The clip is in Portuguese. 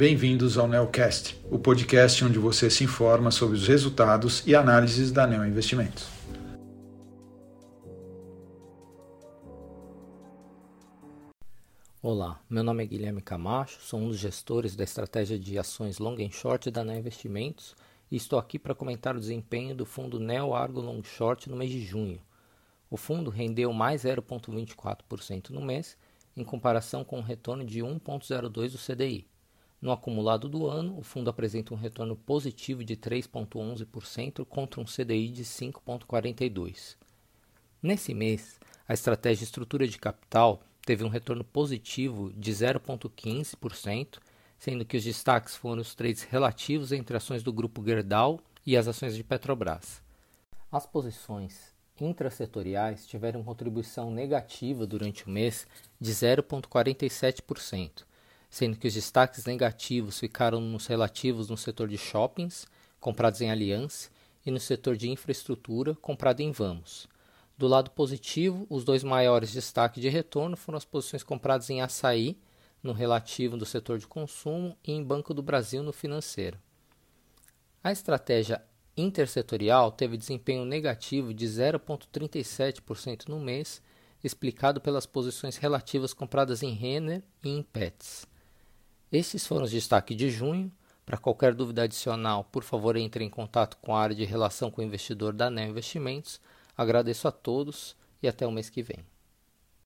bem-vindos ao Neocast, o podcast onde você se informa sobre os resultados e análises da Neo Investimentos. Olá, meu nome é Guilherme Camacho, sou um dos gestores da estratégia de ações long and short da Neo Investimentos e estou aqui para comentar o desempenho do fundo Neo Argo Long Short no mês de junho. O fundo rendeu mais 0,24% no mês, em comparação com um retorno de 1,02% do CDI. No acumulado do ano, o fundo apresenta um retorno positivo de 3,11% contra um CDI de 5,42%. Nesse mês, a estratégia estrutura de capital teve um retorno positivo de 0,15%, sendo que os destaques foram os trades relativos entre ações do grupo Gerdau e as ações de Petrobras. As posições intrasetoriais tiveram contribuição negativa durante o mês de 0,47% sendo que os destaques negativos ficaram nos relativos no setor de shoppings, comprados em Aliança, e no setor de infraestrutura, comprado em Vamos. Do lado positivo, os dois maiores destaques de retorno foram as posições compradas em Açaí, no relativo do setor de consumo, e em Banco do Brasil, no financeiro. A estratégia intersetorial teve desempenho negativo de 0,37% no mês, explicado pelas posições relativas compradas em Renner e em Pets. Esses foram os destaques de junho. Para qualquer dúvida adicional, por favor, entre em contato com a área de relação com o investidor da NEO Investimentos. Agradeço a todos e até o mês que vem.